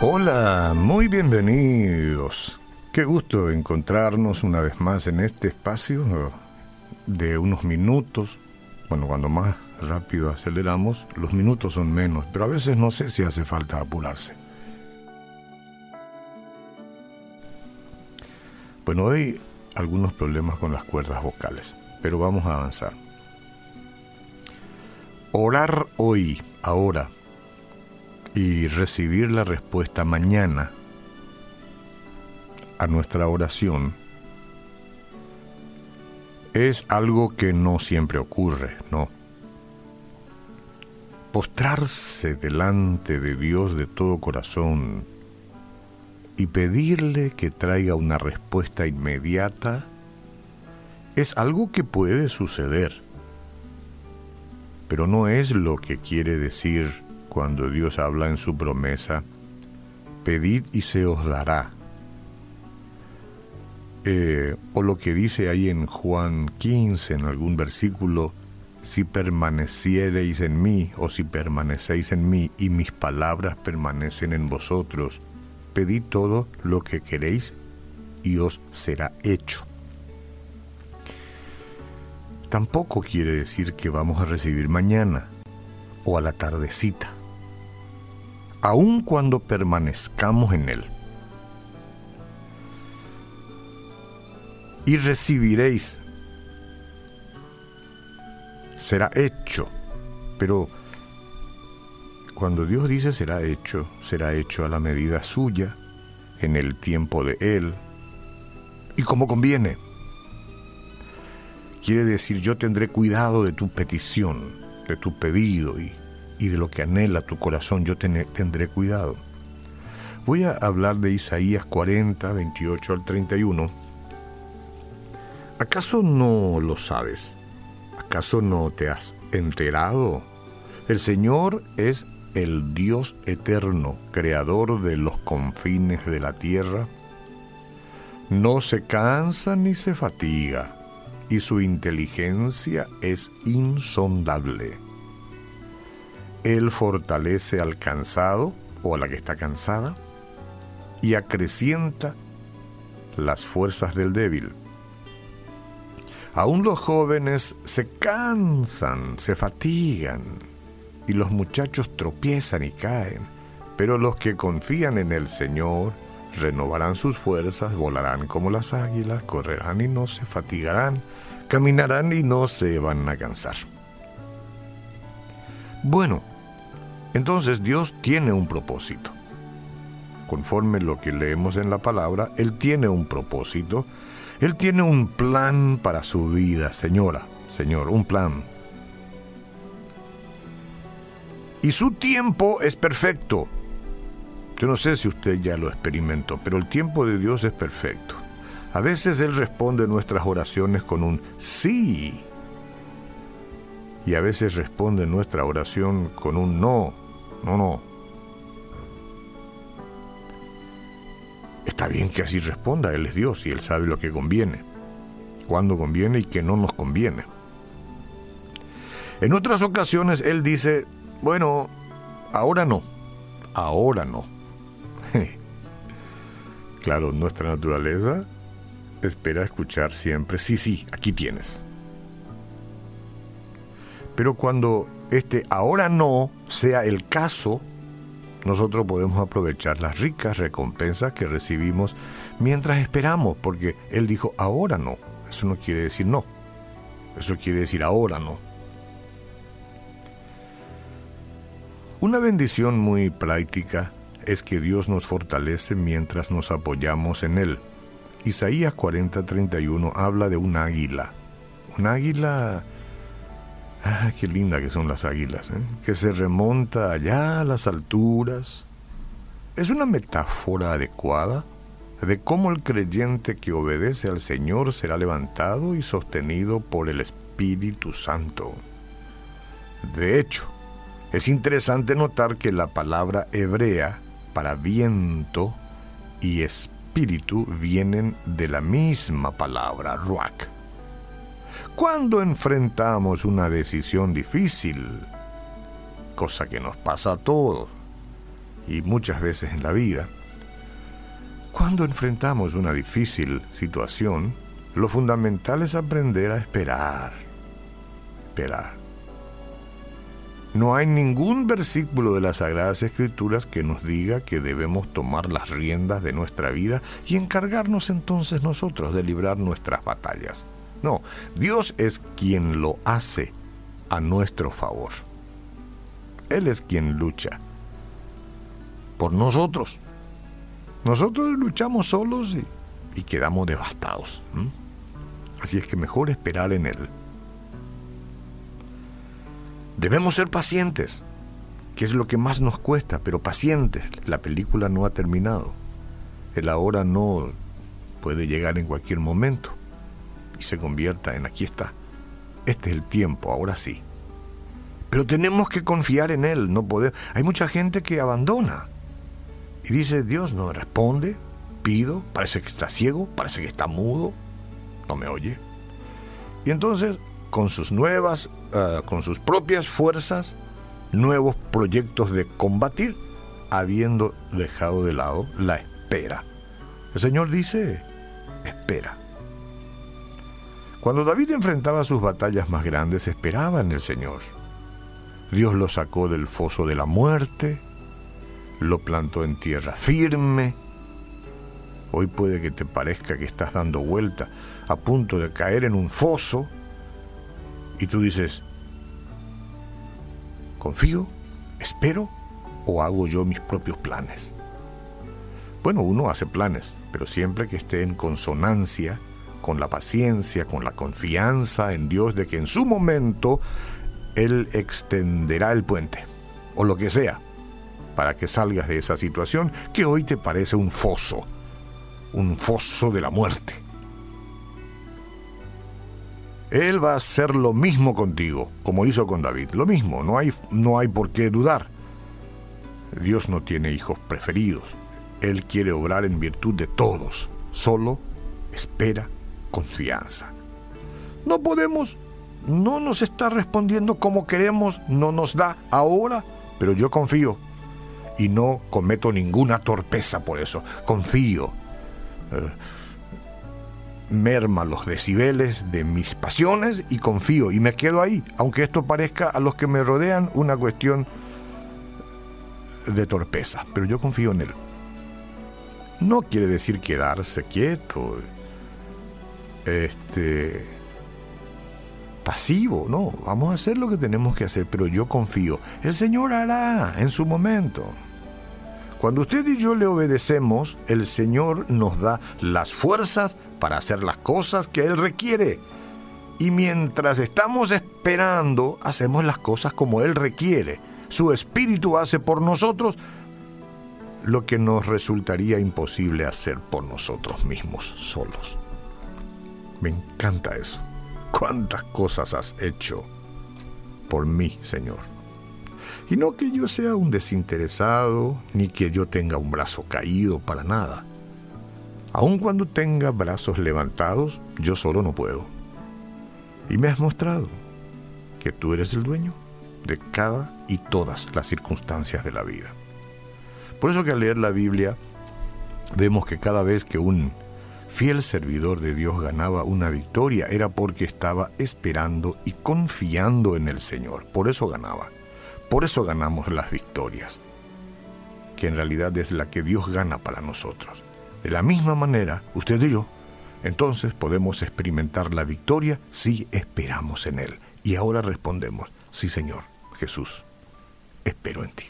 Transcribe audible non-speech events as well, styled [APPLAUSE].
Hola, muy bienvenidos. Qué gusto encontrarnos una vez más en este espacio de unos minutos. Bueno, cuando más rápido aceleramos, los minutos son menos, pero a veces no sé si hace falta apurarse. Bueno, hoy algunos problemas con las cuerdas vocales, pero vamos a avanzar. Orar hoy, ahora, y recibir la respuesta mañana a nuestra oración es algo que no siempre ocurre, ¿no? Postrarse delante de Dios de todo corazón y pedirle que traiga una respuesta inmediata es algo que puede suceder, pero no es lo que quiere decir cuando Dios habla en su promesa, pedid y se os dará. Eh, o lo que dice ahí en Juan 15, en algún versículo, si permaneciereis en mí o si permanecéis en mí y mis palabras permanecen en vosotros, pedid todo lo que queréis y os será hecho. Tampoco quiere decir que vamos a recibir mañana o a la tardecita aun cuando permanezcamos en Él. Y recibiréis. Será hecho. Pero cuando Dios dice será hecho, será hecho a la medida suya, en el tiempo de Él, y como conviene. Quiere decir, yo tendré cuidado de tu petición, de tu pedido, y y de lo que anhela tu corazón yo tendré cuidado. Voy a hablar de Isaías 40, 28 al 31. ¿Acaso no lo sabes? ¿Acaso no te has enterado? El Señor es el Dios eterno, creador de los confines de la tierra. No se cansa ni se fatiga, y su inteligencia es insondable. Él fortalece al cansado o a la que está cansada y acrecienta las fuerzas del débil. Aún los jóvenes se cansan, se fatigan y los muchachos tropiezan y caen, pero los que confían en el Señor renovarán sus fuerzas, volarán como las águilas, correrán y no se fatigarán, caminarán y no se van a cansar. Bueno, entonces Dios tiene un propósito. Conforme lo que leemos en la palabra, Él tiene un propósito. Él tiene un plan para su vida, señora, Señor, un plan. Y su tiempo es perfecto. Yo no sé si usted ya lo experimentó, pero el tiempo de Dios es perfecto. A veces Él responde nuestras oraciones con un sí y a veces responde nuestra oración con un no, no, no. Está bien que así responda, Él es Dios y Él sabe lo que conviene, cuándo conviene y qué no nos conviene. En otras ocasiones Él dice, bueno, ahora no, ahora no. [LAUGHS] claro, nuestra naturaleza espera escuchar siempre, sí, sí, aquí tienes. Pero cuando este ahora no sea el caso, nosotros podemos aprovechar las ricas recompensas que recibimos mientras esperamos, porque Él dijo ahora no. Eso no quiere decir no. Eso quiere decir ahora no. Una bendición muy práctica es que Dios nos fortalece mientras nos apoyamos en Él. Isaías 40:31 habla de un águila. Un águila Ah, qué linda que son las águilas, ¿eh? que se remonta allá a las alturas. Es una metáfora adecuada de cómo el creyente que obedece al Señor será levantado y sostenido por el Espíritu Santo. De hecho, es interesante notar que la palabra hebrea para viento y espíritu vienen de la misma palabra, ruach cuando enfrentamos una decisión difícil, cosa que nos pasa a todos, y muchas veces en la vida, cuando enfrentamos una difícil situación, lo fundamental es aprender a esperar. Esperar. No hay ningún versículo de las Sagradas Escrituras que nos diga que debemos tomar las riendas de nuestra vida y encargarnos entonces nosotros de librar nuestras batallas. No, Dios es quien lo hace a nuestro favor. Él es quien lucha por nosotros. Nosotros luchamos solos y, quedamos devastados. Así es que mejor esperar en Él. Debemos ser pacientes, que es lo que más nos cuesta, pero pacientes. La película no ha terminado. El ahora no puede llegar en cualquier momento y se convierta en aquí está. Este es el tiempo, ahora sí. Pero tenemos que confiar en Él, no poder. Hay mucha gente que abandona y dice, Dios no responde, pido, parece que está ciego, parece que está mudo, no me oye. Y entonces con sus nuevas, eh, con sus propias fuerzas, nuevos proyectos de combatir, habiendo dejado de lado la espera. El Señor dice, espera. Cuando David enfrentaba sus batallas más grandes, esperaba en el Señor. Dios lo sacó del foso de la muerte, lo plantó en tierra firme. Hoy puede que te parezca que estás dando vuelta a punto de caer en un foso, y tú dices, ¿confío? ¿Espero? ¿O hago yo mis propios planes? Bueno, uno hace planes, pero siempre que esté en consonancia con la paciencia, con la confianza en Dios de que en su momento Él extenderá el puente, o lo que sea, para que salgas de esa situación que hoy te parece un foso, un foso de la muerte. Él va a hacer lo mismo contigo, como hizo con David. Lo mismo, no hay, no hay por qué dudar. Dios no tiene hijos preferidos. Él quiere obrar en virtud de todos. Solo espera confianza. No podemos, no nos está respondiendo como queremos, no nos da ahora, pero yo confío y no cometo ninguna torpeza por eso. Confío. Eh, merma los decibeles de mis pasiones y confío y me quedo ahí, aunque esto parezca a los que me rodean una cuestión de torpeza, pero yo confío en él. No quiere decir quedarse quieto, este pasivo, no, vamos a hacer lo que tenemos que hacer, pero yo confío. El Señor hará en su momento. Cuando usted y yo le obedecemos, el Señor nos da las fuerzas para hacer las cosas que Él requiere. Y mientras estamos esperando, hacemos las cosas como Él requiere. Su Espíritu hace por nosotros lo que nos resultaría imposible hacer por nosotros mismos solos. Me encanta eso. ¿Cuántas cosas has hecho por mí, Señor? Y no que yo sea un desinteresado, ni que yo tenga un brazo caído para nada. Aun cuando tenga brazos levantados, yo solo no puedo. Y me has mostrado que tú eres el dueño de cada y todas las circunstancias de la vida. Por eso que al leer la Biblia vemos que cada vez que un fiel servidor de Dios ganaba una victoria era porque estaba esperando y confiando en el Señor. Por eso ganaba. Por eso ganamos las victorias, que en realidad es la que Dios gana para nosotros. De la misma manera, usted y yo, entonces podemos experimentar la victoria si esperamos en Él. Y ahora respondemos, sí Señor, Jesús, espero en ti.